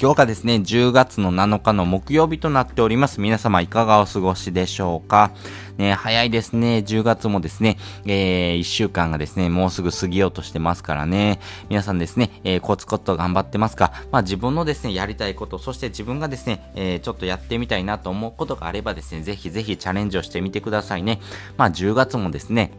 今日がですね、10月の7日の木曜日となっております。皆様いかがお過ごしでしょうか？ね、早いですね。10月もですね、えー、1週間がですね、もうすぐ過ぎようとしてますからね。皆さんですね、えー、コツコツと頑張ってますか？まあ自分のですね、やりたいこと、そして自分がですね、えー、ちょっとやってみたいなと思うことがあればですね、ぜひぜひチャレンジをしてみてくださいね。まあ10月もですね、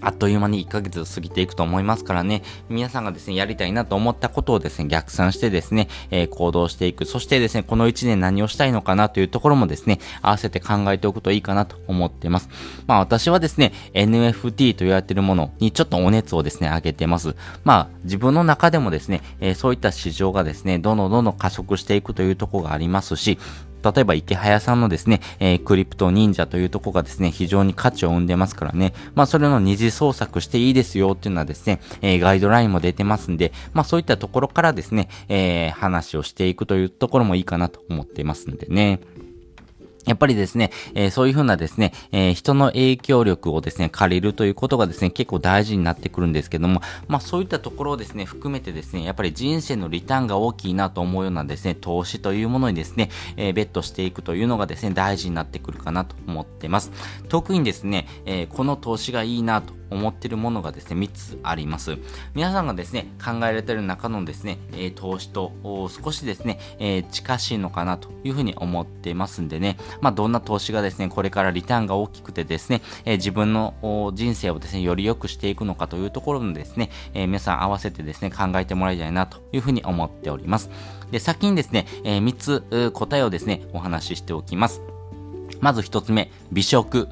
あっという間に1ヶ月過ぎていくと思いますからね、皆さんがですね、やりたいなと思ったことをですね、逆算してですね、えー、行動していく。そしてですね、この1年何をしたいのかなというところもですね、合わせて考えておくといいかなと思ってます。まあ私はですね、NFT と言われているものにちょっとお熱をですね、上げてます。まあ自分の中でもですね、えー、そういった市場がですね、どんどんどんどん加速していくというところがありますし、例えば池早さんのですね、えー、クリプト忍者というとこがですね、非常に価値を生んでますからね、まあそれの二次創作していいですよっていうのはですね、えー、ガイドラインも出てますんで、まあそういったところからですね、えー、話をしていくというところもいいかなと思っていますんでね。やっぱりですね、えー、そういうふうなですね、えー、人の影響力をですね、借りるということがですね、結構大事になってくるんですけども、まあそういったところをですね、含めてですね、やっぱり人生のリターンが大きいなと思うようなですね、投資というものにですね、えー、ベットしていくというのがですね、大事になってくるかなと思ってます。特にですね、えこの投資がいいなと思ってるものがですね、3つあります。皆さんがですね、考えられてる中のですね、投資と少しですね、近しいのかなというふうに思ってますんでね、まあ、どんな投資がですね、これからリターンが大きくてですね、自分の人生をですね、より良くしていくのかというところのですね、皆さん合わせてですね、考えてもらいたいなというふうに思っております。で、先にですね、え3つ答えをですね、お話ししておきます。まず1つ目、美食。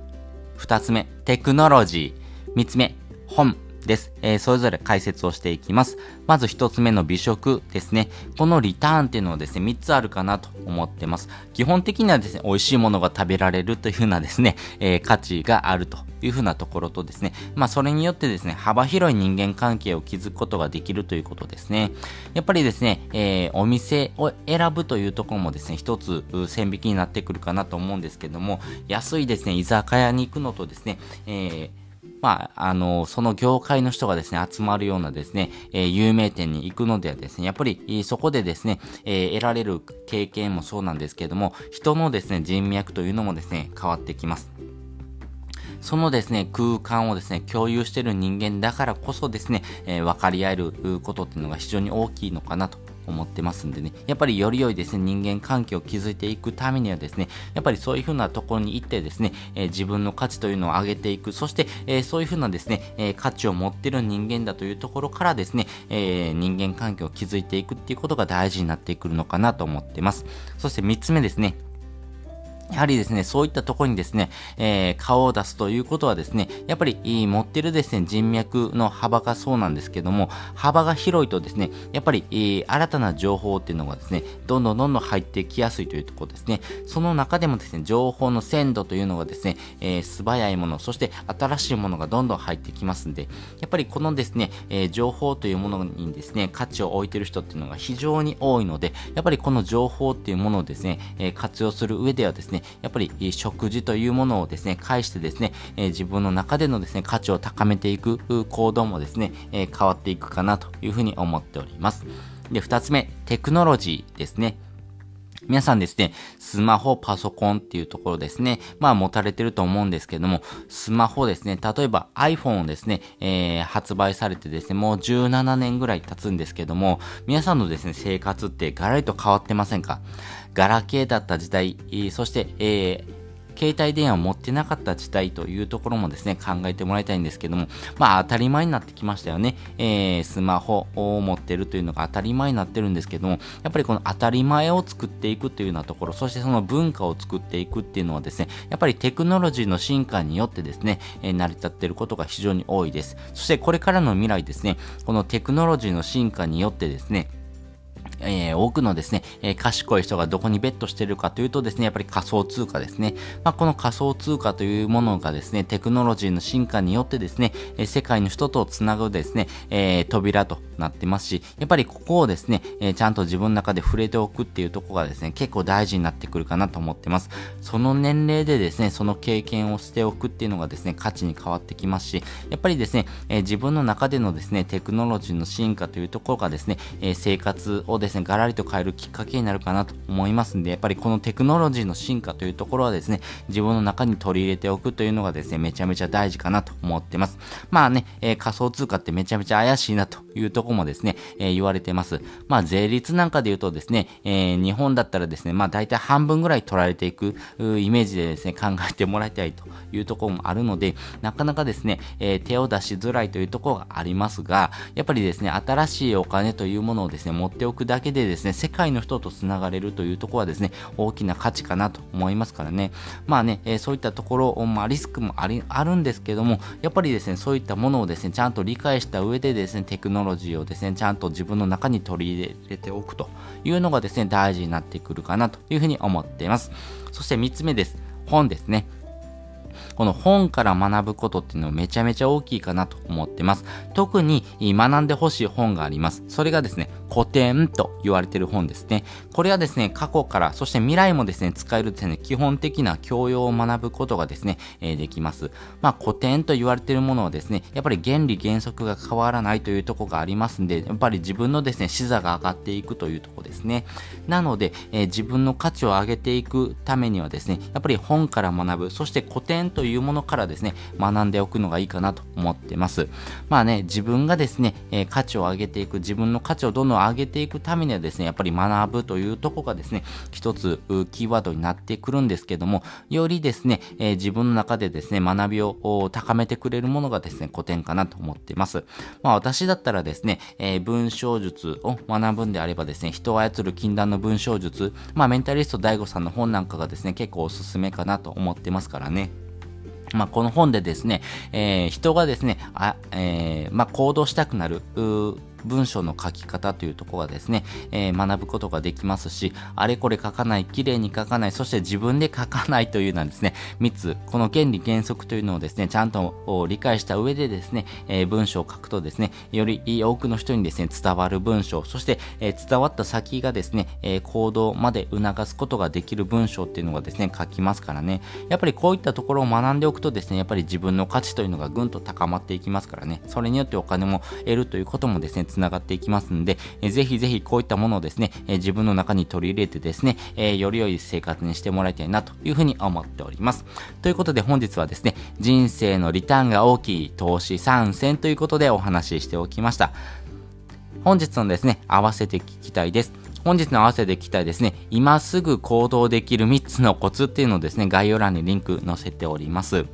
2つ目、テクノロジー。3つ目、本です。えー、それぞれ解説をしていきます。まず1つ目の美食ですね。このリターンっていうのはですね、3つあるかなと思ってます。基本的にはですね、美味しいものが食べられるというふうなですね、えー、価値があるというふうなところとですね、まあそれによってですね、幅広い人間関係を築くことができるということですね。やっぱりですね、えー、お店を選ぶというところもですね、一つ線引きになってくるかなと思うんですけども、安いですね、居酒屋に行くのとですね、えーまあ、あの、その業界の人がですね、集まるようなですね、えー、有名店に行くのではですね、やっぱり、そこでですね、えー、得られる経験もそうなんですけれども、人のですね、人脈というのもですね、変わってきます。そのですね、空間をですね、共有している人間だからこそですね、えー、分かり合えることっていうのが非常に大きいのかなと思ってますんでね、やっぱりより良いですね、人間関係を築いていくためにはですね、やっぱりそういうふうなところに行ってですね、えー、自分の価値というのを上げていく、そして、えー、そういうふうなですね、えー、価値を持ってる人間だというところからですね、え人間関係を築いていくっていうことが大事になってくるのかなと思ってます。そして3つ目ですね、やはりですね、そういったところにですね、えー、顔を出すということはですね、やっぱり持ってるですね、人脈の幅がそうなんですけども、幅が広いとですね、やっぱり、新たな情報っていうのがですね、どんどんどんどん入ってきやすいというところですね。その中でもですね、情報の鮮度というのがですね、えー、素早いもの、そして新しいものがどんどん入ってきますんで、やっぱりこのですね、え、情報というものにですね、価値を置いてる人っていうのが非常に多いので、やっぱりこの情報っていうものをですね、え、活用する上ではですね、ね、やっぱり食事というものをですね、介してですね、え自分の中でのですね、価値を高めていく行動もですね、え変わっていくかなというふうに思っております。で、二つ目、テクノロジーですね。皆さんですね、スマホ、パソコンっていうところですね、まあ持たれてると思うんですけども、スマホですね、例えば iPhone をですね、えー、発売されてですね、もう17年ぐらい経つんですけども、皆さんのですね、生活ってガラリと変わってませんか？ガラケーだった時代、そして、えー、携帯電話を持ってなかった時代というところもですね、考えてもらいたいんですけども、まあ当たり前になってきましたよね。えー、スマホを持ってるというのが当たり前になってるんですけども、やっぱりこの当たり前を作っていくというようなところ、そしてその文化を作っていくっていうのはですね、やっぱりテクノロジーの進化によってですね、えー、成り立っていることが非常に多いです。そしてこれからの未来ですね、このテクノロジーの進化によってですね、えー、多くのですね、えー、賢い人がどこにベットしてるかというとですね、やっぱり仮想通貨ですね。まあ、この仮想通貨というものがですね、テクノロジーの進化によってですね、え、世界の人とつなぐですね、え扉となってますし、やっぱりここをですね、えちゃんと自分の中で触れておくっていうところがですね、結構大事になってくるかなと思ってます。その年齢でですね、その経験をしておくっていうのがですね、価値に変わってきますし、やっぱりですね、え自分の中でのですね、テクノロジーの進化というところがですね、え生活をですね、ですねガラリと変えるきっかけになるかなと思いますんで、やっぱりこのテクノロジーの進化というところはですね、自分の中に取り入れておくというのがですね、めちゃめちゃ大事かなと思ってます。まあね、えー、仮想通貨ってめちゃめちゃ怪しいなというとこもですね、えー、言われてます。まあ税率なんかで言うとですね、えー、日本だったらですね、まあ大体半分ぐらい取られていくイメージでですね、考えてもらいたいというところもあるので、なかなかですね、え手を出しづらいというところがありますが、やっぱりですね、新しいお金というものをですね、持っておくだだけでですね、世界の人と繋がれるというところはですね、大きな価値かなと思いますからね。まあね、えー、そういったところ、まあリスクもあり、あるんですけども、やっぱりですね、そういったものをですね、ちゃんと理解した上でですね、テクノロジーをですね、ちゃんと自分の中に取り入れておくというのがですね、大事になってくるかなというふうに思っています。そして3つ目です。本ですね。この本から学ぶことっていうのはめちゃめちゃ大きいかなと思ってます。特に学んでほしい本があります。それがですね、古典と言われてる本ですね。これはですね、過去から、そして未来もですね、使えるですね、基本的な教養を学ぶことがですね、えー、できます。まあ、古典と言われてるものはですね、やっぱり原理原則が変わらないというとこがありますんで、やっぱり自分のですね、視座が上がっていくというとこですね。なので、えー、自分の価値を上げていくためにはですね、やっぱり本から学ぶ、そして古典といういうものからですね、学んでおくのがいいかなと思ってます。まあね、自分がですね、えー、価値を上げていく、自分の価値をどんどん上げていくためにはですね、やっぱり学ぶというとこがですね、一つキーワードになってくるんですけども、よりですね、えー、自分の中でですね、学びを高めてくれるものがですね、古典かなと思ってます。まあ私だったらですね、えー、文章術を学ぶんであればですね、人を操る禁断の文章術、まあメンタリスト DAIGO さんの本なんかがですね、結構おすすめかなと思ってますからね。まあ、この本でですね、えー、人がですね、あえー、まあ、行動したくなる、文章の書き方というところがですね、えー、学ぶことができますし、あれこれ書かない、綺麗に書かない、そして自分で書かないというのはですね、3つ、この原理原則というのをですね、ちゃんと理解した上でですね、えー、文章を書くとですね、より多くの人にですね、伝わる文章、そして、えー、伝わった先がですね、え行動まで促すことができる文章っていうのがですね、書きますからね、やっぱりこういったところを学んでおくとですね、やっぱり自分の価値というのがぐんと高まっていきますからね、それによってお金も得るということもですね、繋がっていきますんで、えー、ぜひぜひこういったものをですね、えー、自分の中に取り入れてですね、えー、より良い生活にしてもらいたいなというふうに思っております。ということで本日はですね、人生のリターンが大きい投資参戦ということでお話ししておきました。本日のですね、合わせて聞きたいです。本日の合わせて聞きたいですね、今すぐ行動できる3つのコツっていうのをですね、概要欄にリンク載せております。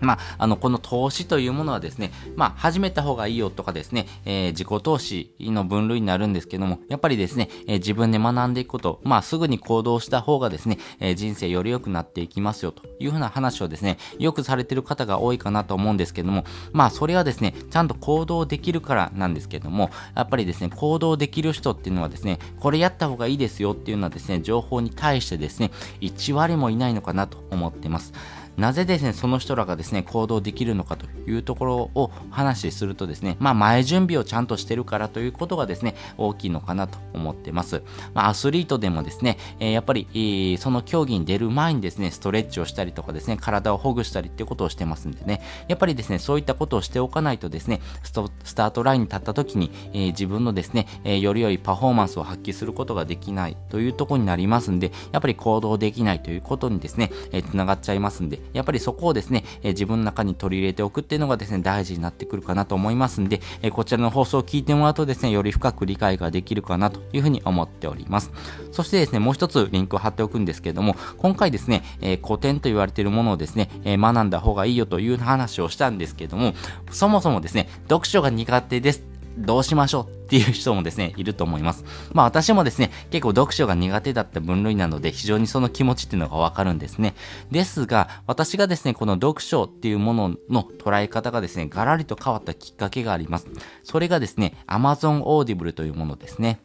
まあ、あの、この投資というものはですね、まあ、始めた方がいいよとかですね、えー、自己投資の分類になるんですけども、やっぱりですね、えー、自分で学んでいくこと、まあ、すぐに行動した方がですね、えー、人生より良くなっていきますよというふうな話をですね、よくされてる方が多いかなと思うんですけども、まあ、それはですね、ちゃんと行動できるからなんですけども、やっぱりですね、行動できる人っていうのはですね、これやった方がいいですよっていうのはですね、情報に対してですね、1割もいないのかなと思ってます。なぜですね、その人らがですね、行動できるのかというところを話しするとですね、まあ前準備をちゃんとしてるからということがですね、大きいのかなと思ってます。まあアスリートでもですね、えー、やっぱり、その競技に出る前にですね、ストレッチをしたりとかですね、体をほぐしたりってことをしてますんでね、やっぱりですね、そういったことをしておかないとですね、スタートラインに立った時に、えー、自分のですね、えより良いパフォーマンスを発揮することができないというところになりますんで、やっぱり行動できないということにですね、えー、繋がっちゃいますんで、やっぱりそこをですね、え自分の中に取り入れておくっていうのがですね、大事になってくるかなと思いますんで、えこちらの放送を聞いてもらうとですね、より深く理解ができるかなというふうに思っております。そしてですね、もう一つリンクを貼っておくんですけれども、今回ですね、え古典と言われているものをですね、え学んだ方がいいよという話をしたんですけども、そもそもですね、読書が苦手ですどうしましょうっていう人もですね、いると思います。まあ私もですね、結構読書が苦手だった分類なので、非常にその気持ちっていうのがわかるんですね。ですが、私がですね、この読書っていうものの捉え方がですね、ガラリと変わったきっかけがあります。それがですね、Amazon Audible というものですね。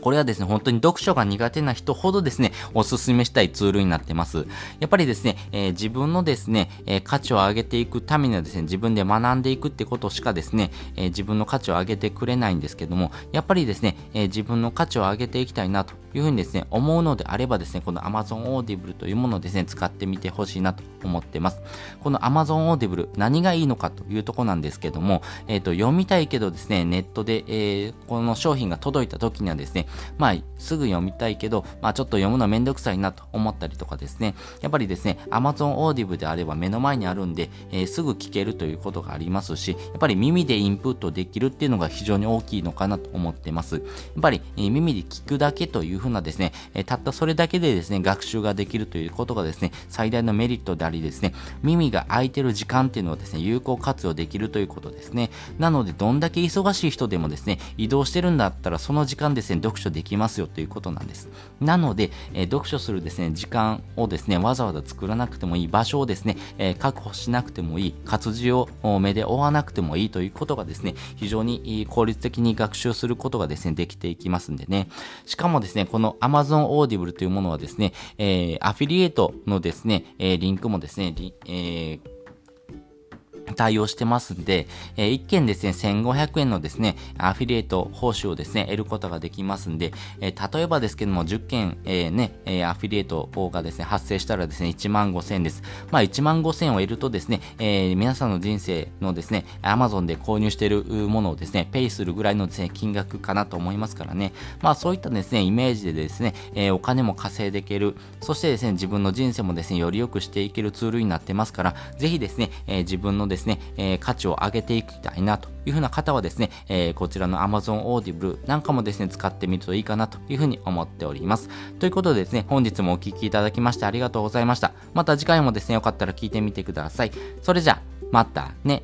これはですね、本当に読書が苦手な人ほどですね、おすすめしたいツールになってます。やっぱりですね、えー、自分のですね、えー、価値を上げていくためにはですね、自分で学んでいくってことしかですね、えー、自分の価値を上げてくれないんですけども、やっぱりですね、え自分の価値を上げていきたいなというふうにですね、思うのであればですね、この Amazon Audible というものをですね、使ってみてほしいなと思ってます。この Amazon Audible 何がいいのかというとこなんですけども、えっ、と、読みたいけどですね、ネットで、えこの商品が届いた時にはですね、まあ、すぐ読みたいけど、まあ、ちょっと読むのめんどくさいなと思ったりとかですね、やっぱりですね、Amazon Audible であれば目の前にあるんで、えー、すぐ聞けるということがありますし、やっぱり耳でインプットできるっていうのが非常に大きいのかなと思ってます。やっぱり、え、耳で聞くだけというふうなですね、えー、たったそれだけでですね、学習ができるということがですね、最大のメリットでありですね、耳が空いてる時間っていうのをですね、有効活用できるということですね。なので、どんだけ忙しい人でもですね、移動してるんだったらその時間ですね、読書できますよということなんです。なので、えー、読書するですね、時間をですね、わざわざ作らなくてもいい場所をですね、えー、確保しなくてもいい、活字を目で追わなくてもいいということがですね、非常に効率的に学習することがですね、できていきますんでね。しかもですね、この Amazon Audible というものはですね、えー、アフィリエイトのですね、えー、リンクもですね、えー対応してますんで、えー、1件ですね、1500円のですね、アフィリエイト報酬をですね、得ることができますんで、えー、例えばですけども、10件、えー、ね、えアフィリエイトがですね、発生したらですね、1万5000円です。まあ、1万5000円を得るとですね、え皆さんの人生のですね、Amazon で購入しているものをですね、ペイするぐらいのですね、金額かなと思いますからね。まあ、そういったですね、イメージでですね、えお金も稼いでいける、そしてですね、自分の人生もですね、より良くしていけるツールになってますから、ぜひですね、え自分のですねですね、えー、価値を上げていきたいなというふうな方はですね、えー、こちらの Amazon Audible なんかもですね、使ってみるといいかなというふうに思っております。ということでですね、本日もお聴きいただきましてありがとうございました。また次回もですね、よかったら聞いてみてください。それじゃあ、またね。